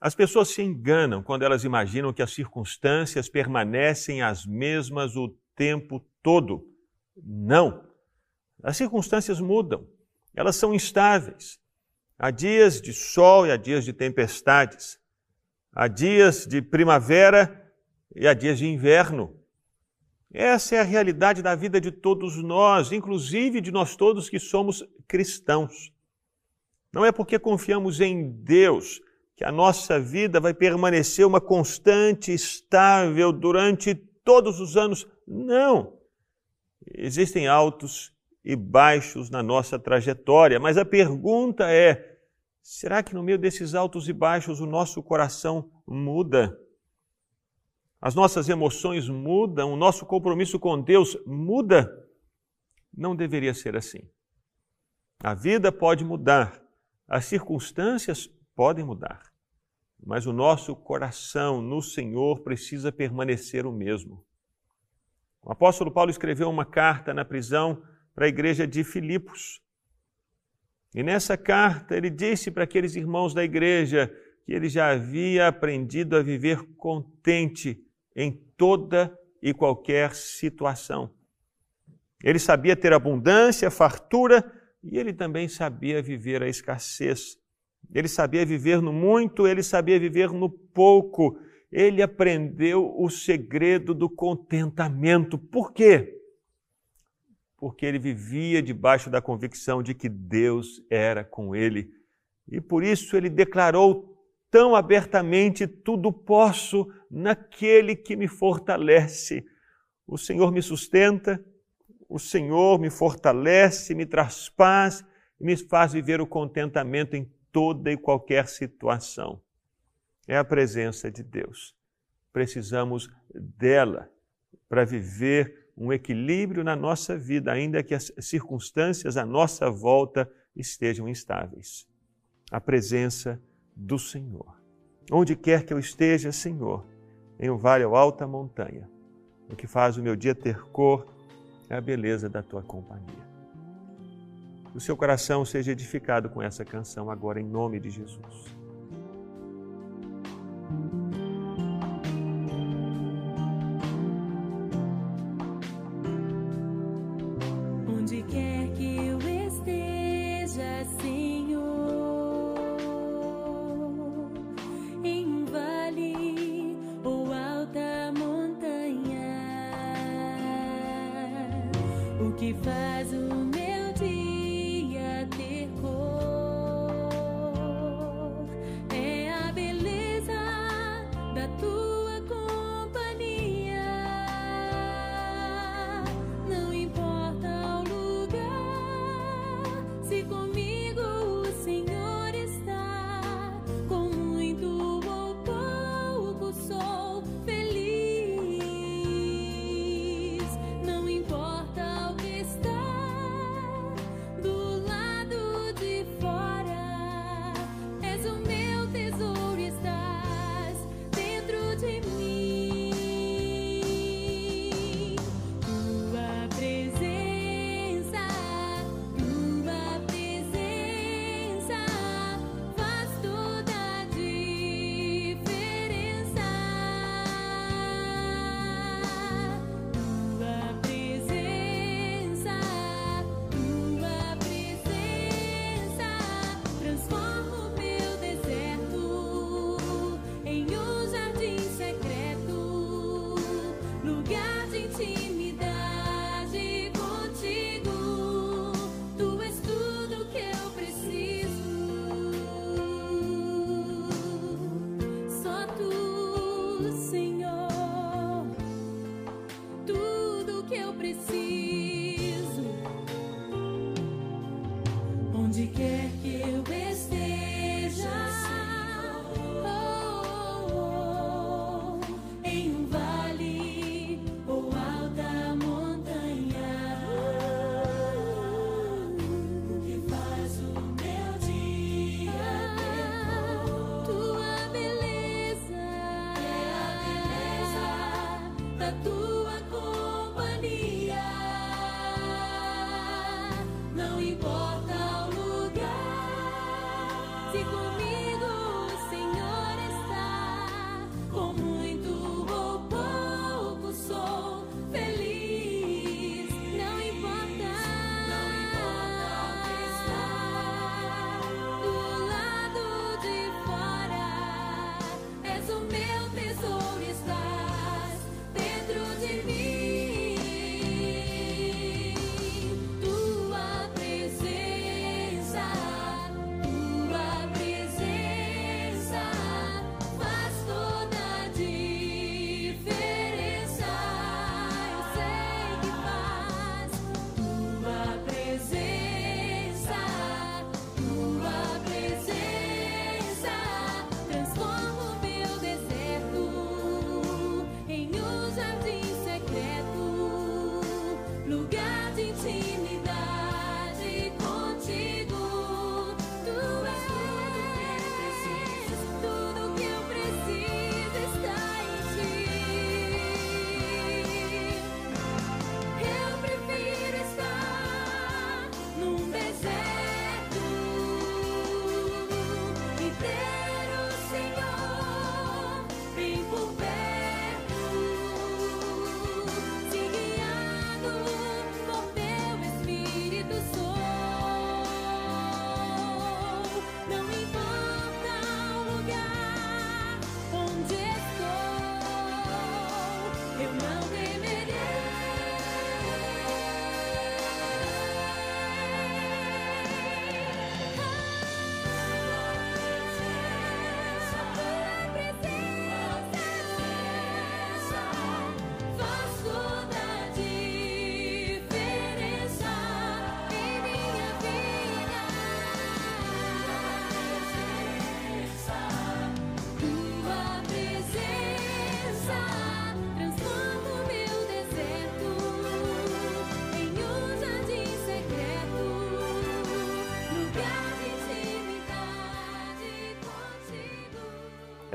As pessoas se enganam quando elas imaginam que as circunstâncias permanecem as mesmas o tempo todo. Não. As circunstâncias mudam, elas são instáveis. Há dias de sol e há dias de tempestades. Há dias de primavera e há dias de inverno. Essa é a realidade da vida de todos nós, inclusive de nós todos que somos cristãos. Não é porque confiamos em Deus que a nossa vida vai permanecer uma constante, estável durante todos os anos. Não. Existem altos e baixos na nossa trajetória, mas a pergunta é: será que no meio desses altos e baixos o nosso coração muda? As nossas emoções mudam, o nosso compromisso com Deus muda? Não deveria ser assim. A vida pode mudar, as circunstâncias podem mudar, mas o nosso coração no Senhor precisa permanecer o mesmo. O apóstolo Paulo escreveu uma carta na prisão para a igreja de Filipos. E nessa carta ele disse para aqueles irmãos da igreja que ele já havia aprendido a viver contente em toda e qualquer situação. Ele sabia ter abundância, fartura e ele também sabia viver a escassez. Ele sabia viver no muito, ele sabia viver no pouco. Ele aprendeu o segredo do contentamento. Por quê? Porque ele vivia debaixo da convicção de que Deus era com ele. E por isso ele declarou tão abertamente: tudo posso naquele que me fortalece. O Senhor me sustenta, o Senhor me fortalece, me traz paz e me faz viver o contentamento em toda e qualquer situação. É a presença de Deus. Precisamos dela para viver um equilíbrio na nossa vida, ainda que as circunstâncias à nossa volta estejam instáveis. A presença do Senhor. Onde quer que eu esteja, Senhor, em um vale ou alta montanha, o que faz o meu dia ter cor é a beleza da tua companhia. O seu coração seja edificado com essa canção agora, em nome de Jesus. onde quer que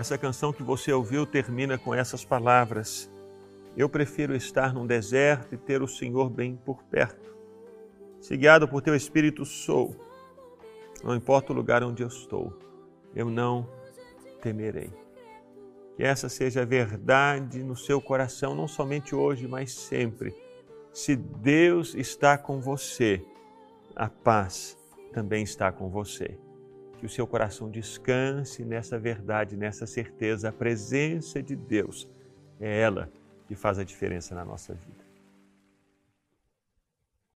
Essa canção que você ouviu termina com essas palavras: Eu prefiro estar num deserto e ter o Senhor bem por perto. Se guiado por teu espírito sou, não importa o lugar onde eu estou, eu não temerei. Que essa seja a verdade no seu coração, não somente hoje, mas sempre. Se Deus está com você, a paz também está com você. Que o seu coração descanse nessa verdade, nessa certeza. A presença de Deus é ela que faz a diferença na nossa vida.